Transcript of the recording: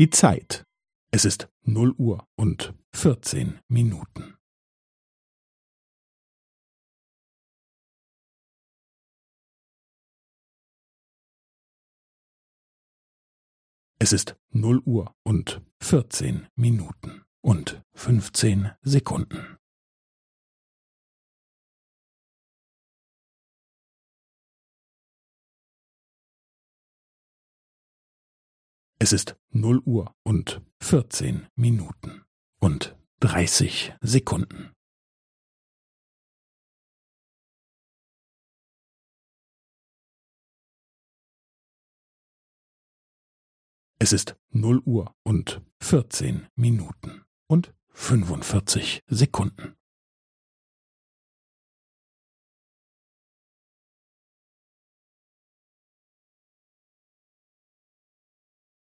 Die Zeit. Es ist null Uhr und vierzehn Minuten. Es ist null Uhr und vierzehn Minuten und fünfzehn Sekunden. Es ist null Uhr und vierzehn Minuten und dreißig Sekunden. Es ist null Uhr und vierzehn Minuten und fünfundvierzig Sekunden.